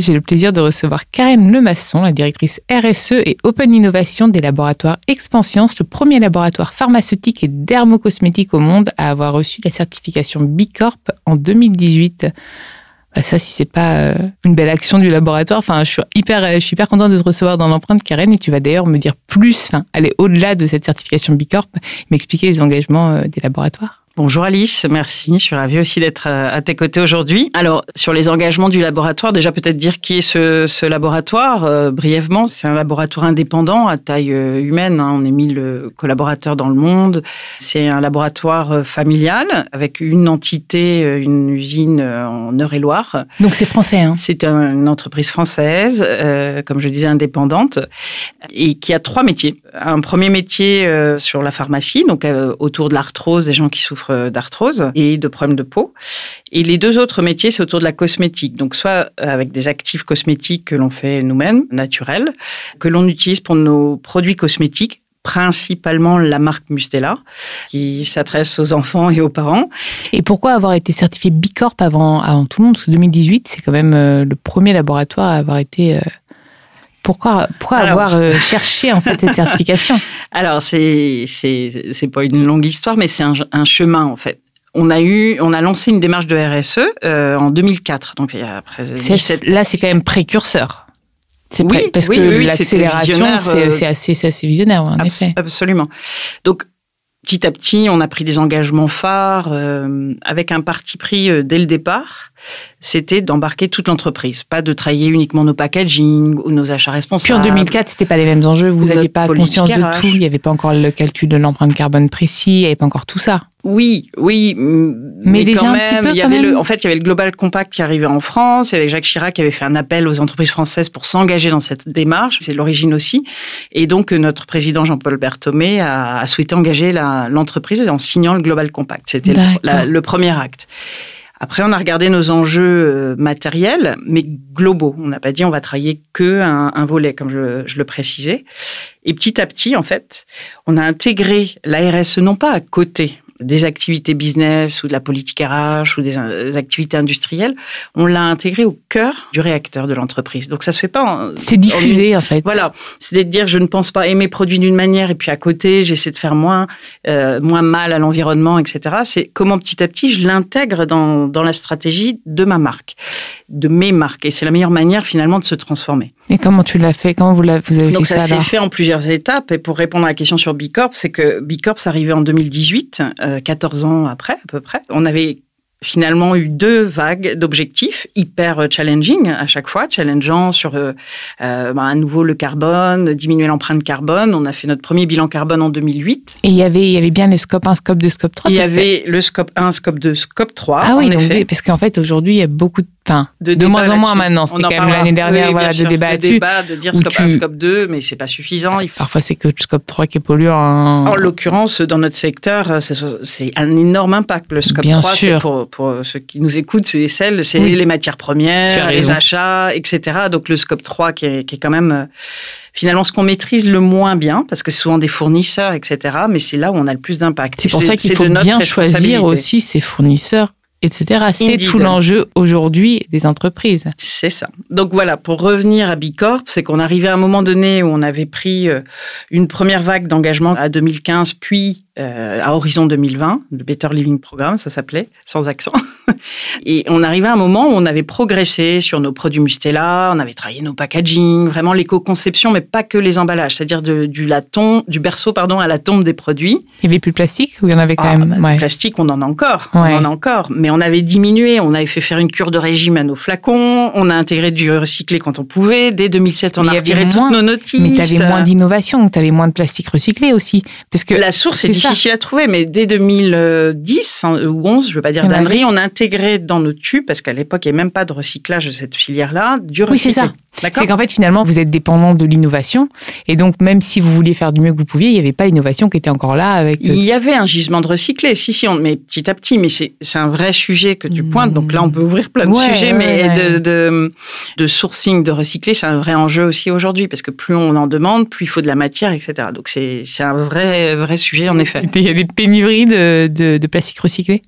j'ai le plaisir de recevoir Karen Lemasson, la directrice RSE et Open Innovation des laboratoires Expansience, le premier laboratoire pharmaceutique et dermocosmétique au monde à avoir reçu la certification Bicorp en 2018. Bah ça, si c'est pas euh, une belle action du laboratoire, enfin, je suis hyper, je suis hyper contente de te recevoir dans l'empreinte, Karen, et tu vas d'ailleurs me dire plus, enfin, aller au-delà de cette certification Bicorp, m'expliquer les engagements euh, des laboratoires. Bonjour Alice, merci. Je suis ravie aussi d'être euh, à tes côtés aujourd'hui. Alors, sur les engagements du laboratoire, déjà peut-être dire qui est ce, laboratoire euh, brièvement. C'est un laboratoire indépendant à taille euh, humaine. Hein. On est 1000 collaborateurs dans le monde. C'est un laboratoire familial avec une entité, une usine en Eure-et-Loire. Donc c'est français. Hein c'est une entreprise française, comme je disais, indépendante, et qui a trois métiers. Un premier métier sur la pharmacie, donc autour de l'arthrose, des gens qui souffrent d'arthrose et de problèmes de peau. Et les deux autres métiers, c'est autour de la cosmétique. Donc, soit avec des actifs cosmétiques que l'on fait nous-mêmes, naturels, que l'on utilise pour nos produits cosmétiques, principalement la marque Mustela, qui s'adresse aux enfants et aux parents. Et pourquoi avoir été certifié Bicorp avant, avant tout le monde? Parce que 2018, c'est quand même euh, le premier laboratoire à avoir été euh, pourquoi, pourquoi avoir euh, cherché en fait cette certification? Alors c'est c'est pas une longue histoire, mais c'est un, chemin en fait. On a eu, on a lancé une démarche de RSE euh, en 2004, donc il y a après Là, c'est quand même précurseur. C'est oui, parce que l'accélération, euh, c'est assez, assez visionnaire, en effet. Absolument. Donc, petit à petit, on a pris des engagements phares avec un parti pris dès le départ c'était d'embarquer toute l'entreprise, pas de travailler uniquement nos packaging ou nos achats responsables. Puis en 2004, c'était pas les mêmes enjeux, vous n'aviez pas conscience de tout, il n'y avait pas encore le calcul de l'empreinte carbone précis, il n'y avait pas encore tout ça. Oui, oui, mais, quand même, il y avait le, en fait, il y avait le Global Compact qui arrivait en France, et Jacques Chirac qui avait fait un appel aux entreprises françaises pour s'engager dans cette démarche, c'est l'origine aussi, et donc notre président Jean-Paul Berthomé a, souhaité engager l'entreprise en signant le Global Compact. C'était le premier acte. Après, on a regardé nos enjeux euh, matériels, mais globaux. On n'a pas dit on va travailler que un, volet, comme je, le précisais. Et petit à petit, en fait, on a intégré la RSE non pas à côté, des activités business ou de la politique RH ou des, activités industrielles, on l'a intégré au cœur du réacteur de l'entreprise. Donc ça se fait pas. C'est diffusé en, fait. Voilà, c'est de dire je ne pense pas aimer produits d'une manière et puis à côté j'essaie de faire moins euh, moins mal à l'environnement, etc. C'est comment petit à petit je l'intègre dans, dans la stratégie de ma marque, de mes marques et c'est la meilleure manière finalement de se transformer. Et comment tu l'as fait? Comment vous, avez fait Donc ça ça s'est fait en plusieurs étapes. Et pour répondre à la question sur Bicorp, c'est que Bicorp, arrivait en 2018, 14 euh, ans après à peu près. On avait finalement eu deux vagues d'objectifs hyper challenging à chaque fois, challengeant sur euh, euh bah, à nouveau le carbone, diminuer l'empreinte carbone. On a fait notre premier bilan carbone en 2008. Et il y avait, il y avait bien le scope 1, scope 2, scope 3 Il y avait le scope 1, scope 2, scope 3. Ah oui, donc, parce qu'en fait aujourd'hui il y a beaucoup de enfin, de, moins en moins maintenant. C'était quand même l'année dernière, voilà, de débat de débat, de dire scope 1, scope 2, mais c'est pas suffisant. Parfois, c'est que scope 3 qui est polluant. En l'occurrence, dans notre secteur, c'est un énorme impact. Le scope 3, pour, pour, ceux qui nous écoutent, c'est celle, c'est les matières premières, les achats, etc. Donc, le scope 3 qui est, qui est quand même euh, finalement ce qu'on maîtrise le moins bien, parce que c'est souvent des fournisseurs, etc. Mais c'est là où on a le plus d'impact. C'est pour ça qu'il faut bien choisir aussi ses fournisseurs etc. C'est tout l'enjeu aujourd'hui des entreprises. C'est ça. Donc voilà, pour revenir à Bicorp, c'est qu'on arrivait à un moment donné où on avait pris euh, une première vague d'engagement à 2015, puis euh, à horizon 2020, le Better Living Programme, ça s'appelait, sans accent. Et on arrivait à un moment où on avait progressé sur nos produits Mustela, on avait travaillé nos packaging, vraiment l'éco-conception, mais pas que les emballages, c'est-à-dire du laton, du berceau pardon à la tombe des produits. Il n'y avait plus de plastique ou il y en avait quand ah, même? bah, Plastique, on en a encore, on en a encore, mais on avait diminué, on avait fait faire une cure de régime à nos flacons, on a intégré du recyclé quand on pouvait. Dès 2007, on a retiré toutes nos notices. Mais tu avais moins d'innovation, tu avais moins de plastique recyclé aussi, parce que la source est difficile à trouver, mais dès 2010 hein, ou 11, je veux pas dire d'annerie, on a intégré dans nos tubes, parce qu'à l'époque, il n'y avait même pas de recyclage de cette filière-là, du recyclé. Oui, c'est ça. C'est qu'en fait, finalement, vous êtes dépendant de l'innovation. Et donc, même si vous vouliez faire du mieux que vous pouviez, il n'y avait pas l'innovation qui était encore là. avec. Il y avait un gisement de recyclé, si, si, on, mais petit à petit. Mais c'est un vrai sujet que tu pointes. Donc là, on peut ouvrir plein de sujets. mais De, de, de, sourcing de recyclé, c'est un vrai enjeu aussi aujourd'hui. Parce que plus on en demande, plus il faut de la matière, etc. Donc c'est un vrai, vrai sujet, en effet. Il y a des pénuries de, de plastique recyclé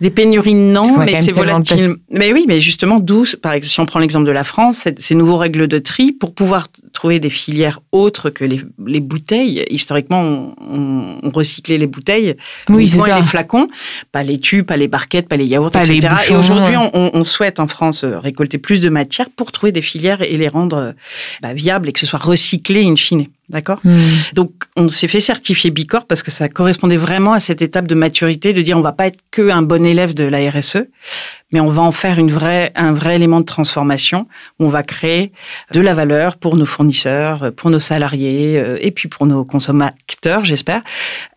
des pénuries, non, mais c'est volatile. Mais oui, mais justement, d'où, par exemple, si on prend l'exemple de la France, ces nouveaux règles de tri, pour pouvoir trouver des filières autres que les, les bouteilles. Historiquement, on, on, recyclait les bouteilles, oui, les flacons, pas les tubes, pas les barquettes, pas les yaourts, etc. et aujourd'hui, on, on, souhaite en France récolter plus de matière pour trouver des filières et les rendre bah, viables et que ce soit recyclé in fine. D'accord hmm. Donc, on s'est fait certifier Bicorp parce que ça correspondait vraiment à cette étape de maturité de dire on va pas être que un bon élève de la RSE, mais on va en faire une vraie, un vrai élément de transformation où on va créer de la valeur pour nos fournisseurs, pour nos salariés euh, et puis pour nos consommateurs, j'espère.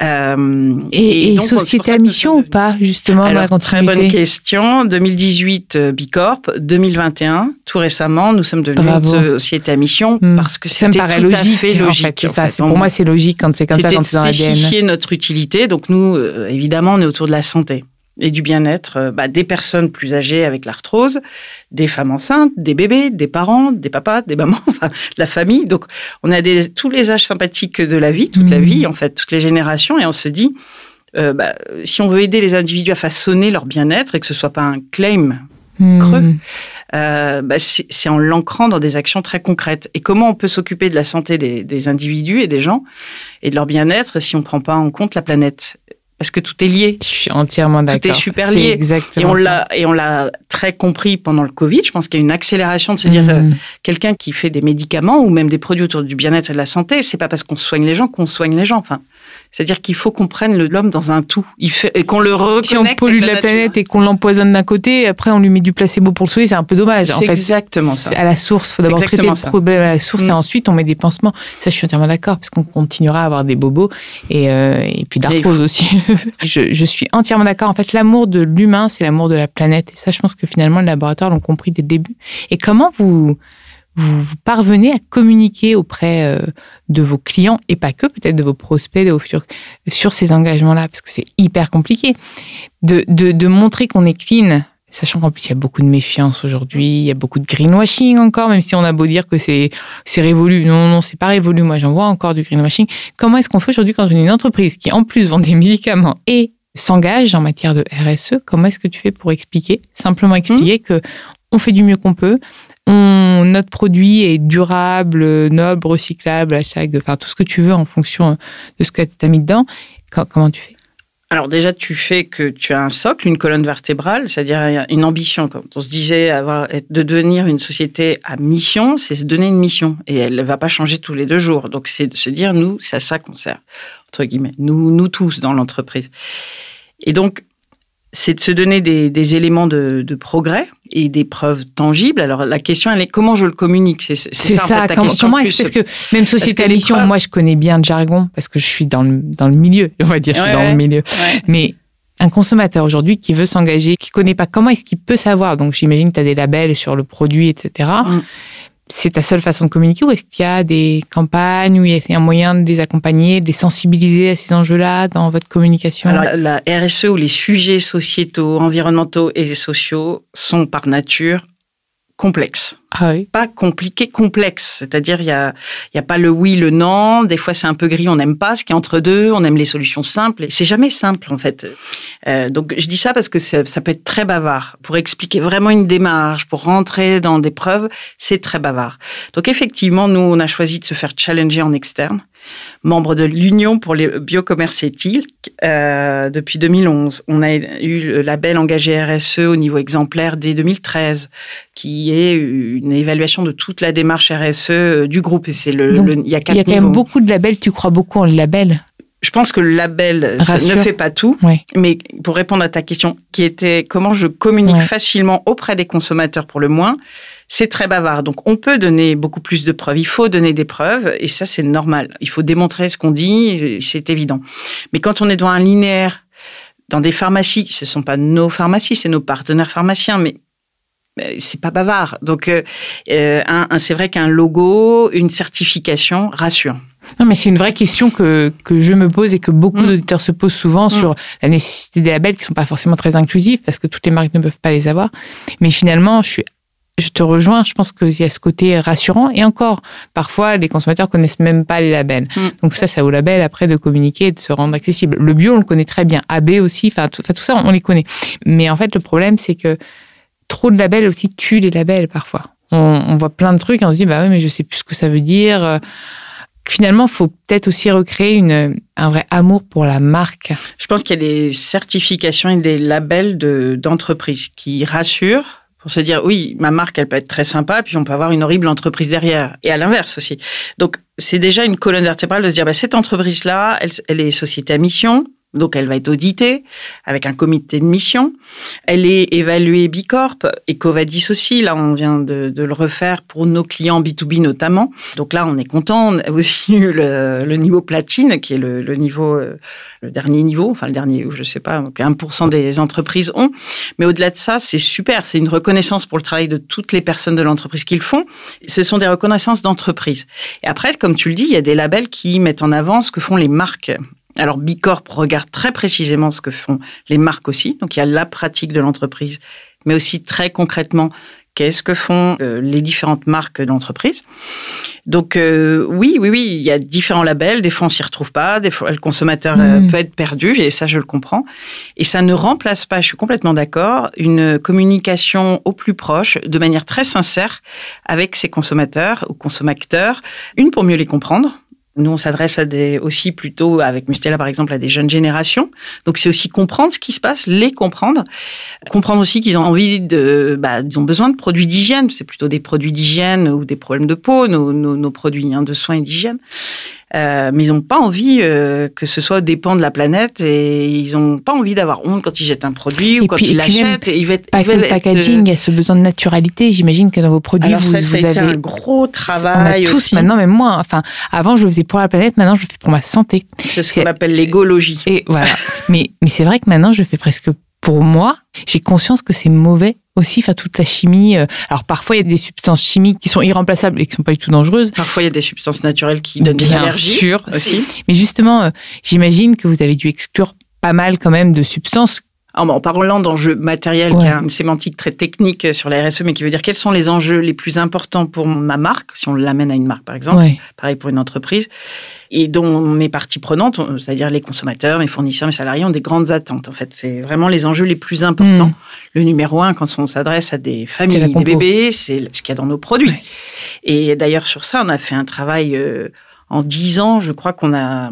Euh, et, et, société à mission ou pas, justement, Alors, la Très bonne question. 2018, euh, Bicorp. 2021, tout récemment, nous sommes devenus une société à mission hmm. parce que c'était tout logique, à fait logique. En fait, pour moi, c'est logique quand c'est comme ça, quand c'est dans l'ADN. notre utilité. Donc nous, évidemment, on est autour de la santé et du bien-être euh, bah, des personnes plus âgées avec l'arthrose, des femmes enceintes, des bébés, des parents, des papas, des mamans, enfin, de la famille. Donc, on a des, tous les âges sympathiques de la vie, toute la mmh. vie, en fait, toutes les générations, et on se dit, euh, bah, si on veut aider les individus à façonner leur bien-être et que ce soit pas un claim mmh. creux, euh, bah, c'est en l'ancrant dans des actions très concrètes. Et comment on peut s'occuper de la santé des, des, individus et des gens et de leur bien-être si on ne prend pas en compte la planète? Parce que tout est lié. Je suis entièrement d'accord. Tout est super lié. exactement et on l'a et on l'a très compris pendant le Covid. Je pense qu'il y a une accélération de se dire euh, mm. quelqu'un qui fait des médicaments ou même des produits autour du bien-être et de la santé, c'est pas parce qu'on soigne les gens qu'on soigne les gens. Enfin, c'est-à-dire qu'il faut qu'on prenne l'homme dans un tout. Il fait, et qu'on le reconnecte. Si on pollue la, planète et qu'on l'empoisonne d'un côté, après on lui met du placebo pour le soigner, c'est un peu dommage. C'est exactement ça. À la source, il faut d'abord traiter le problème à la source et mm. ensuite on met des pansements. Ça, je suis entièrement d'accord, parce qu'on continuera à avoir des bobos et, euh, et puis d'arthrose aussi. je, suis entièrement d'accord. En fait, l'amour de l'humain, c'est l'amour de la planète. Et ça, je pense que finalement, les laboratoires l'ont compris dès le début. Et comment vous, vous, parvenez à communiquer auprès euh, de vos clients et pas que, peut-être de vos prospects, de vos futurs, sur ces engagements-là, parce que c'est hyper compliqué. De montrer qu'on est clean, Sachant qu'en plus, il y a beaucoup de méfiance aujourd'hui, il y a beaucoup de greenwashing encore, même si on a beau dire que c'est, c'est révolu. Non, non, c'est pas révolu. Moi, j'en vois encore du greenwashing. Comment est-ce qu'on fait aujourd'hui quand on est une entreprise qui, en plus, vend des médicaments et s'engage en matière de RSE, comment est-ce que tu fais pour expliquer, simplement expliquer mmh. que on fait du mieux qu'on peut, on, notre produit est durable, noble, recyclable, à chaque, enfin tout ce que tu veux en fonction de ce que tu as mis dedans. Comment tu fais? Alors déjà, tu fais que tu as un socle, une colonne vertébrale, c'est-à-dire une ambition. Quand on se disait avoir, de devenir une société à mission, c'est se donner une mission. Et elle ne va pas changer tous les deux jours. Donc c'est de se dire, nous, c'est à ça qu'on sert, entre guillemets. Nous, nous tous dans l'entreprise. Et donc, c'est de se donner des, éléments de, progrès et des preuves tangibles. Alors la question, elle est comment je le communique? C'est ça, en fait, comment, comment est-ce que même société à mission, moi je connais bien le jargon parce que je suis dans le, dans le milieu, on va dire, je suis dans le milieu. Mais un consommateur aujourd'hui qui veut s'engager, qui connaît pas comment est-ce qu'il peut savoir, donc j'imagine que tu as des labels sur le produit, etc. Mm. C'est ta seule façon de communiquer ou est-ce qu'il y a des campagnes ou il y a un moyen de les accompagner, de les sensibiliser à ces enjeux-là dans votre communication? Alors, la RSE ou les sujets sociétaux, environnementaux et sociaux sont par nature complexe. Ah oui. Pas compliqué, complexe. C'est-à-dire, il n'y a, y a pas le oui, le non. Des fois, c'est un peu gris, on n'aime pas ce qui est entre deux, on aime les solutions simples. Et c'est jamais simple, en fait. Euh, donc, je dis ça parce que ça, ça, peut être très bavard. Pour expliquer vraiment une démarche, pour rentrer dans des preuves, c'est très bavard. Donc, effectivement, nous, on a choisi de se faire challenger en externe membre de l'Union pour le biocommerce éthique euh, depuis 2011. On a eu le label engagé RSE au niveau exemplaire dès 2013, qui est une évaluation de toute la démarche RSE euh, du groupe. Et c'est le, il y a, il y a quand même beaucoup de labels. Tu crois beaucoup en le label? Je pense que le label ne fait pas tout, mais pour répondre à ta question, qui était comment je communique facilement auprès des consommateurs pour le moins, c'est très bavard. Donc, on peut donner beaucoup plus de preuves. Il faut donner des preuves, et ça, c'est normal. Il faut démontrer ce qu'on dit, c'est évident. Mais quand on est dans un linéaire, dans des pharmacies, ce ne sont pas nos pharmacies, c'est nos partenaires pharmaciens, mais c'est pas bavard. Donc, euh, euh, c'est vrai qu'un logo, une certification rassure. Non, mais c'est une vraie question que, que je me pose et que beaucoup mm. d'auditeurs se posent souvent mm. sur la nécessité des labels qui sont pas forcément très inclusifs parce que toutes les marques ne peuvent pas les avoir. Mais finalement, je suis je te rejoins, je pense qu'il y a ce côté rassurant. Et encore, parfois, les consommateurs connaissent même pas les labels. Mm. Donc ça, ça vaut la belle après de communiquer et de se rendre accessible. Le bio, on le connaît très bien. AB aussi, enfin tout, tout, ça, on les connaît. Mais en fait, le problème, c'est que trop de labels aussi tuent les labels parfois. On, voit plein de trucs et on se dit, bah oui, mais je sais plus ce que ça veut dire. Finalement, il faut peut-être aussi recréer une, un vrai amour pour la marque. Je pense qu'il y a des certifications et des labels d'entreprises qui rassurent pour se dire oui, ma marque, elle peut être très sympa, puis on peut avoir une horrible entreprise derrière. Et à l'inverse aussi. Donc, c'est déjà une colonne vertébrale de se dire, bah, cette entreprise-là, elle, elle est société à mission, donc elle va être auditée avec un comité de mission. Elle est évaluée Bicorp, Ecovadis aussi. Là, on vient de, le refaire pour nos clients B2B notamment. Donc là, on est content. On a aussi eu le, niveau platine, qui est le, niveau, euh, le dernier niveau, enfin le dernier, je sais pas, 1% des entreprises ont. Mais au-delà de ça, c'est super. C'est une reconnaissance pour le travail de toutes les personnes de l'entreprise qui le font. Ce sont des reconnaissances d'entreprise. Et après, comme tu le dis, il y a des labels qui mettent en avant ce que font les marques alors Bicorp regarde très précisément ce que font les marques aussi. Donc il y a la pratique de l'entreprise, mais aussi très concrètement qu'est-ce que font euh, les différentes marques d'entreprise. Donc euh, oui, oui, oui, il y a différents labels. Des fois on s'y retrouve pas, des fois le consommateur euh, mm. peut être perdu, et ça je le comprends. Et ça ne remplace pas, je suis complètement d'accord, une communication au plus proche, de manière très sincère, avec ses consommateurs ou consommateurs. Une pour mieux les comprendre nous, on s'adresse à des, aussi plutôt, avec Mustela par exemple, à des jeunes générations. Donc, c'est aussi comprendre ce qui se passe, les comprendre. Comprendre aussi qu'ils ont envie de, bah, ils ont besoin de produits d'hygiène. C'est plutôt des produits d'hygiène ou des problèmes de peau, nos, nos, produits hein, de soins et d'hygiène. Euh, mais ils n'ont pas envie euh, que ce soit dépend de la planète et ils n'ont pas envie d'avoir honte quand ils jettent un produit ou quand ils l'achètent. Ils veulent, pas le packaging, il y a ce besoin de naturalité. J'imagine que dans vos produits, vous, ça, ça avez un gros travail. On a tous maintenant, même moi. Enfin, avant je le faisais pour la planète, maintenant je le fais pour ma santé. C'est ce qu'on appelle l'égologie. Et voilà. mais mais c'est vrai que maintenant je le fais presque pour moi. J'ai conscience que c'est mauvais aussi, enfin toute la chimie. Euh, alors parfois il y a des substances chimiques qui sont irremplaçables et qui sont pas du tout dangereuses. Parfois il y a des substances naturelles qui donnent des allergies. sûr aussi. Mais justement, euh, j'imagine que vous avez dû exclure pas mal quand même de substances en parlant d'enjeux matériels, qui a une sémantique très technique sur la RSE, mais qui veut dire quels sont les enjeux les plus importants pour ma marque, si on l'amène à une marque par exemple, pareil pour une entreprise, et dont mes parties prenantes, c'est-à-dire les consommateurs, mes fournisseurs, mes salariés, ont des grandes attentes. En fait, c'est vraiment les enjeux les plus importants. Hmm. Le numéro un, quand on s'adresse à des familles, des bébés, c'est ce qu'il y a dans nos produits. Et d'ailleurs, sur ça, on a fait un travail... Euh, en 10 ans, je crois qu'on a,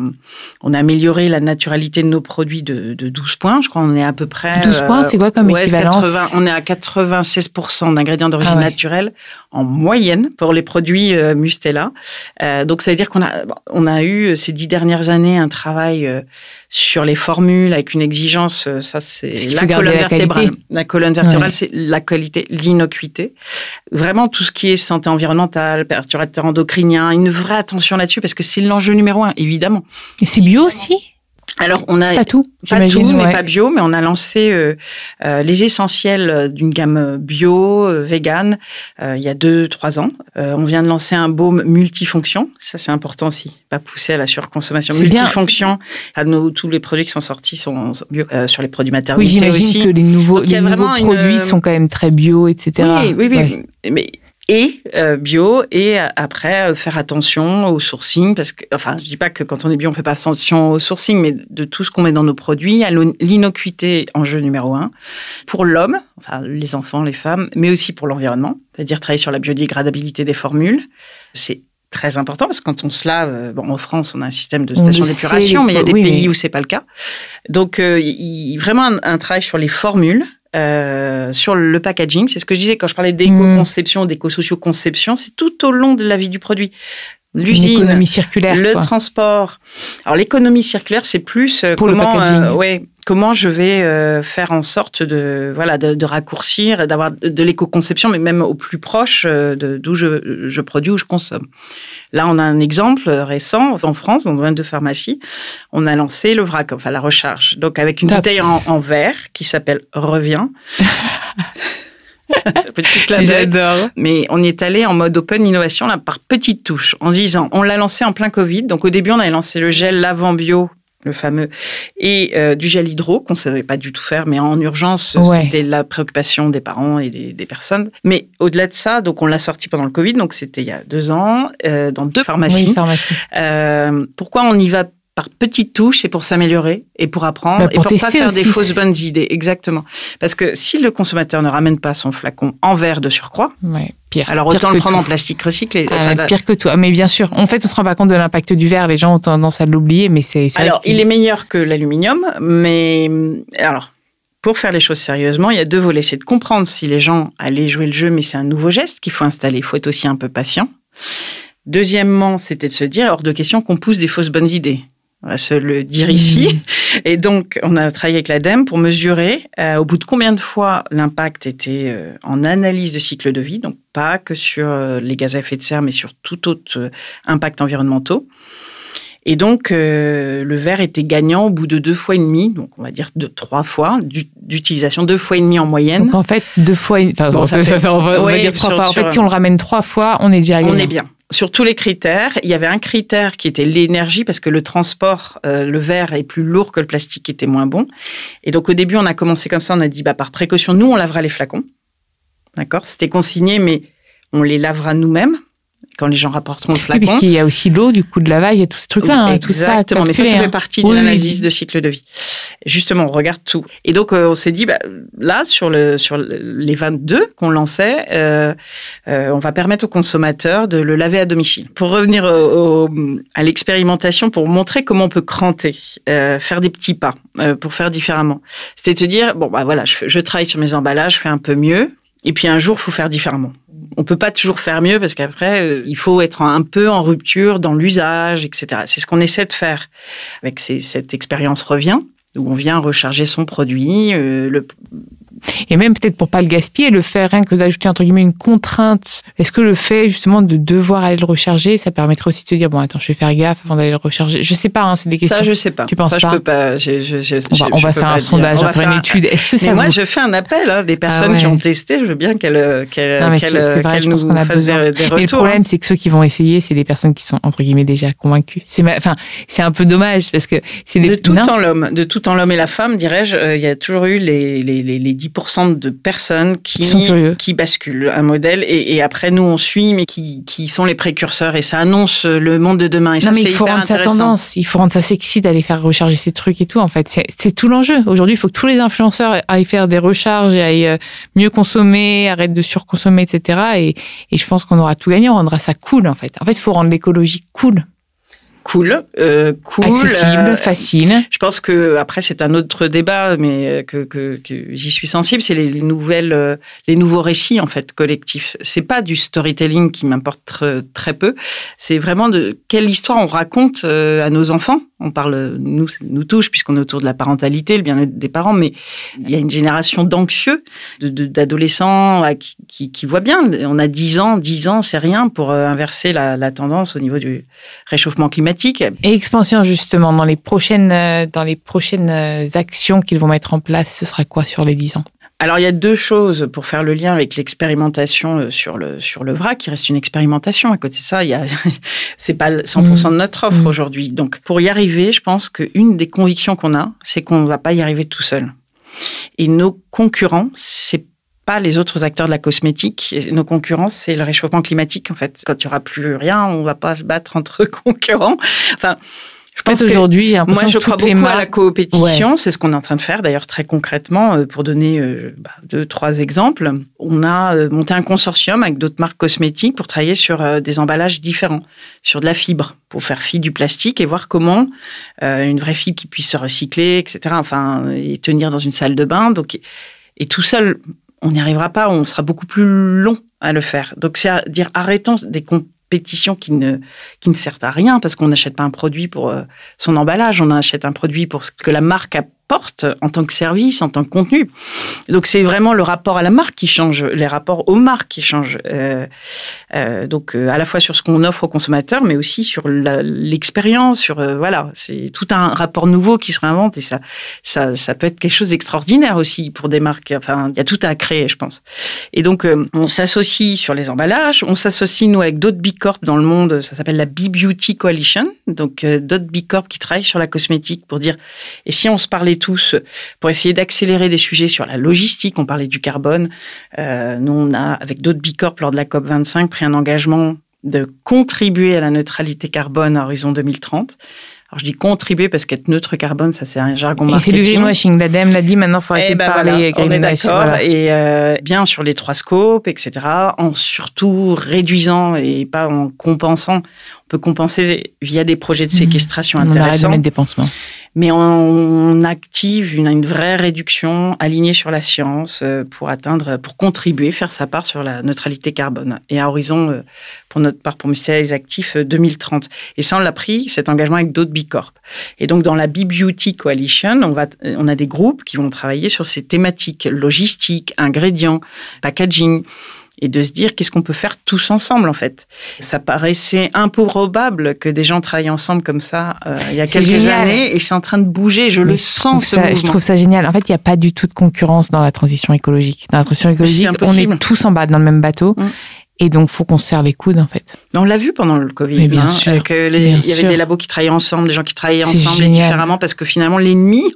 on a amélioré la naturalité de nos produits de, de 12 points. Je crois qu'on est à peu près. 12 points, c'est quoi comme équivalence On est à 96% d'ingrédients d'origine ah naturelle en moyenne pour les produits euh, Mustela. Euh, donc, ça veut dire qu'on a, on a eu ces dix dernières années un travail euh, sur les formules avec une exigence. Euh, ça, c'est la colonne vertébrale. La, colonne vertébrale, c'est la qualité, l'innocuité. Vraiment, tout ce qui est santé environnementale, perturbateur endocrinien, une vraie attention là-dessus parce que c'est l'enjeu numéro un, évidemment. Et c'est bio aussi? Alors, on a pas tout, pas tout, mais pas bio, mais on a lancé euh, euh, les essentiels d'une gamme bio, euh, vegan, il y a deux, trois ans. on vient de lancer un baume multifonction. Ça, c'est important aussi, pas pousser à la surconsommation. Multifonction. À nos, tous les produits qui sont sortis sont bio sur les produits maternels. Oui, j'imagine que les nouveaux, les nouveaux produits sont quand même très bio, etc. Oui, oui, oui. Mais et euh, bio et après euh, faire attention au sourcing parce que enfin je dis pas que quand on est bio on fait pas attention au sourcing mais de tout ce qu'on met dans nos produits à l'innocuité en jeu numéro un pour l'homme enfin les enfants les femmes mais aussi pour l'environnement c'est-à-dire travailler sur la biodégradabilité des formules c'est très important parce que quand on se lave, euh, bon, en France, on a un système de station d'épuration, mais il y a des pays où c'est pas le cas. Donc, il, vraiment un, un, travail sur les formules euh, sur le packaging. C'est ce que je disais quand je parlais d'éco-conception, mm. d'éco-socio-conception, c'est tout au long de la vie du produit. L'usine, l'économie circulaire, le transport. Alors l'économie circulaire, c'est plus euh, Pour comment, le. Euh, ouais, comment je vais euh, faire en sorte de voilà de, raccourcir, d'avoir de, l'éco-conception, mais même au plus proche d'où je, je, produis ou je consomme. Là, on a un exemple récent en France, dans le domaine de pharmacie. On a lancé le vrac, enfin la recharge, donc avec une bouteille en, verre qui s'appelle J'adore. Mais on y est allé en mode open innovation là par petites touches, en disant on l'a lancé en plein Covid. Donc au début on avait lancé le gel lavant bio le fameux, et euh, du gel hydro, qu'on ne savait pas du tout faire, mais en urgence, c'était la préoccupation des parents et des, personnes. Mais au-delà de ça, donc on l'a sorti pendant le Covid, donc c'était il y a deux ans, euh, dans deux pharmacies. Euh, pourquoi on y va par petites touches, c'est pour s'améliorer et pour apprendre bah, et pour pas faire des fausses bonnes idées. Exactement. Parce que si le consommateur ne ramène pas son flacon en verre de surcroît, pire. Alors autant le prendre en plastique recyclé. Ah, pire que tout. Mais bien sûr, en fait, on se rend pas compte de l'impact du verre. Les gens ont tendance à l'oublier, mais c'est. Alors, il est meilleur que l'aluminium, mais alors. Pour faire les choses sérieusement, il y a deux volets. C'est de comprendre si les gens allaient jouer le jeu, mais c'est un nouveau geste qu'il faut installer. Il faut être aussi un peu patient. Deuxièmement, c'était de se dire, hors de question qu'on pousse des fausses bonnes idées. On va se le dire ici. Mmh. Et donc, on a travaillé avec l'ADEME pour mesurer euh, au bout de combien de fois l'impact était euh, en analyse de cycle de vie, donc pas que sur euh, les gaz à effet de serre, mais sur tout autre impact environnementaux. Et donc, le verre était gagnant au bout de deux fois et demi, donc on va dire de trois fois d'utilisation, deux fois et demi en moyenne. Donc en fait, deux fois, enfin, on, va, dire trois fois. En fait, si on le ramène trois fois, on est déjà gagnant. On est bien sur tous les critères, il y avait un critère qui était l'énergie, parce que le transport, euh, le verre est plus lourd que le plastique, qui était moins bon. Et donc au début, on a commencé comme ça, on a dit, bah, par précaution, nous, on lavera les flacons. D'accord? C'était consigné, mais on les lavera nous-mêmes quand les gens rapporteront le flacon. Oui, parce qu'il y a aussi l'eau, du coup de lavage, il y a tout ce truc-là, hein, tout ça. Exactement, mais ça, ça fait hein. partie de l'analyse de cycle de vie. Justement, on regarde tout. Et donc, euh, on s'est dit, bah, là, sur, le, sur les 22 qu'on lançait, euh, euh, on va permettre aux consommateurs de le laver à domicile. Pour revenir à l'expérimentation, pour montrer comment on peut cranter, faire des petits pas, pour faire différemment. C'était de se dire, bon, bah voilà, je, je travaille sur mes emballages, je fais un peu mieux. Et puis un jour, il faut faire différemment. On peut pas toujours faire mieux parce qu'après, euh, il faut être un peu en rupture dans l'usage, etc. C'est ce qu'on essaie de faire avec cette expérience revient où on vient recharger son produit. Euh, et même peut-être pour pas le gaspiller, le faire rien que d'ajouter entre guillemets une contrainte. Est-ce que le fait justement de devoir aller le recharger, ça permettrait aussi de dire bon attends, je vais faire gaffe avant d'aller le recharger. Je sais pas, hein, c'est des questions. Ça je sais pas. Tu penses ça, pas je peux pas. Je, je, on va, on va faire un sondage après une étude. Est-ce que ça Mais moi je fais un appel. Hein, des personnes ah qui ont testé, je veux bien qu'elles qu'elles qu nous fassent des, des, retours. Mais le problème c'est que ceux qui vont essayer, c'est des personnes qui sont entre guillemets déjà convaincues. C'est enfin c'est un peu dommage parce que c'est de tout en l'homme, de tout en l'homme et la femme, dirais-je. Euh, il y a toujours eu les les les 10% de personnes qui, qui, basculent un modèle et, et, après nous on suit, mais qui, qui, sont les précurseurs et ça annonce le monde de demain. Et ça, mais il faut rendre sa tendance, il faut rendre ça sexy d'aller faire recharger ces trucs et tout. En fait, c'est tout l'enjeu. Aujourd'hui, il faut que tous les influenceurs aillent faire des recharges et aillent euh, mieux consommer, arrêtent de surconsommer, etc. Et, et je pense qu'on aura tout gagné, on rendra ça cool en fait. En fait, il faut rendre l'écologie cool cool, euh, cool, accessible, euh, facile. Je pense que après c'est un autre débat, mais que, que, que j'y suis sensible, c'est les, nouvelles, euh, les nouveaux récits en fait collectifs. C'est pas du storytelling qui m'importe très, peu, c'est vraiment de quelle histoire on raconte à nos enfants? On parle, nous, nous touche puisqu'on est autour de la parentalité, le bien-être des parents, mais il y a une génération d'anxieux, d'adolescents qui, qui, voient bien. On a 10 ans, 10 ans, c'est rien pour euh, inverser la, tendance au niveau du réchauffement climatique. Et expansion, justement, dans les prochaines, euh, dans les prochaines euh, actions qu'ils vont mettre en place, ce sera quoi sur les 10 ans? Alors il y a deux choses pour faire le lien avec l'expérimentation euh, sur le sur le vrac, qui reste une expérimentation. À côté de ça, il y a c'est pas 100% de notre offre mmh. aujourd'hui. Donc pour y arriver, je pense qu'une des convictions qu'on a, c'est qu'on ne va pas y arriver tout seul. Et nos concurrents, c'est pas les autres acteurs de la cosmétique. nos concurrents, c'est le réchauffement climatique en fait. Quand il y aura plus rien, on va pas se battre entre concurrents. Enfin, je pense aujourd'hui, moi, je crois beaucoup à la coopétition. C'est ce qu'on est en train de faire, d'ailleurs, très concrètement. Euh, pour donner euh, bah, deux, trois exemples, on a euh, monté un consortium avec d'autres marques cosmétiques pour travailler sur des emballages différents, sur de la fibre, pour faire fi du plastique et voir comment une vraie fibre qui puisse se recycler, etc. Enfin, et tenir dans une salle de bain. Donc, et tout seul, on n'y arrivera pas. On sera beaucoup plus long à le faire. Donc, c'est à dire arrêtons des pétition qui ne, qui ne sert à rien parce qu'on n'achète pas un produit pour euh, son emballage, on achète un produit pour ce que la marque a en tant que service, en tant que contenu. Donc c'est vraiment le rapport à la marque qui change, les rapports aux marques qui changent. Euh, euh, donc euh, à la fois sur ce qu'on offre aux consommateurs, mais aussi sur l'expérience, sur voilà, c'est tout un rapport nouveau qui se réinvente et ça, ça, peut être quelque chose d'extraordinaire aussi pour des marques. Enfin, il y a tout à créer, je pense. Et donc on s'associe sur les emballages, on s'associe nous avec d'autres big corp dans le monde. Ça s'appelle la B Beauty Coalition, donc d'autres big corp qui travaillent sur la cosmétique pour dire et si on se parlait tous pour essayer d'accélérer des sujets sur la logistique. On parlait du carbone. Euh, nous, on a, avec d'autres Bicorp, lors de la COP25, pris un engagement de contribuer à la neutralité carbone à horizon 2030. Alors je dis contribuer parce qu'être neutre carbone, ça c'est un jargon marketing. Et c'est du greenwashing. L'ADEME l'a dit, maintenant il faut arrêter eh de ben parler On est d'accord. Et euh, bien sur les trois scopes, etc. En surtout réduisant et pas en compensant. On peut compenser via des projets de mhm. séquestration intéressants. On arrête de mettre des pansements mais on, active une, vraie réduction alignée sur la science euh, pour atteindre, pour contribuer, faire sa part sur la neutralité carbone. Et à horizon, euh, pour notre part, pour les Actifs, 2030. Euh, Et ça, on l'a pris, cet engagement avec d'autres Bicorp. Et donc, dans la B-Beauty Coalition, on, va, on a des groupes qui vont travailler sur ces thématiques logistiques, ingrédients, packaging et de se dire qu'est-ce qu'on peut faire tous ensemble en fait. Ça paraissait improbable que des gens travaillent ensemble comme ça euh, il y a quelques années et c'est en train de bouger, je le sens ce Je trouve ça génial. En fait, il n'y a pas du tout de concurrence dans la transition écologique. Dans la transition écologique, on est tous en bas dans le même bateau. Mm. Et donc, faut qu'on se serre les coudes, en fait. On l'a vu pendant le Covid. bien hein, sûr. Que il y avait des labos qui travaillaient ensemble, des gens qui travaillaient ensemble différemment, parce que finalement, l'ennemi,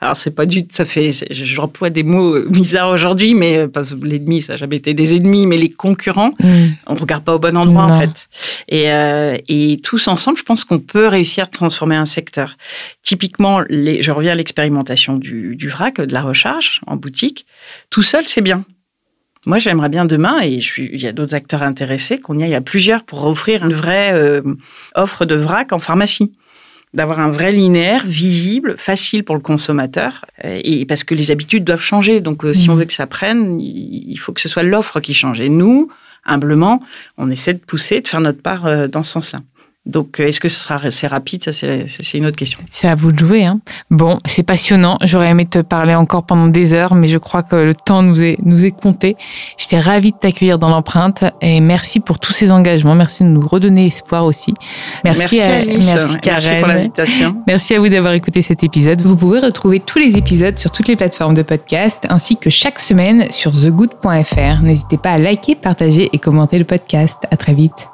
alors c'est pas du, ça fait, j'emploie des mots bizarres aujourd'hui, mais euh, parce que l'ennemi, ça n'a jamais été des ennemis, mais les concurrents, mm. on regarde pas au bon endroit en fait. Et, euh, et tous ensemble, je pense qu'on peut réussir à transformer un secteur. Typiquement, les, je reviens à l'expérimentation du, du vrac, de la recharge en boutique. Tout seul, c'est bien. Moi, j'aimerais bien demain, et je suis, il y a d'autres acteurs intéressés, qu'on y aille à plusieurs pour offrir une vraie euh, offre de vrac en pharmacie d'avoir un vrai linéaire visible, facile pour le consommateur, et parce que les habitudes doivent changer. Donc, euh, si on mmh. veut que ça prenne, il faut que ce soit l'offre qui change. Et nous, humblement, on essaie de pousser, de faire notre part euh, dans ce sens-là. Donc, euh, est-ce que ce sera assez rapide? Ça, c'est une autre question. C'est à vous de jouer. Hein. Bon, c'est passionnant. J'aurais aimé te parler encore pendant des heures, mais je crois que le temps nous est, nous est compté. J'étais ravie de t'accueillir dans l'empreinte et merci pour tous ces engagements. Merci de nous redonner espoir aussi. Merci, à, merci, merci pour l'invitation. Merci à vous d'avoir écouté cet épisode. Vous pouvez retrouver tous les épisodes sur toutes les plateformes de podcast ainsi que chaque semaine sur thegood.fr. N'hésitez pas à liker, partager et commenter le podcast. À très vite.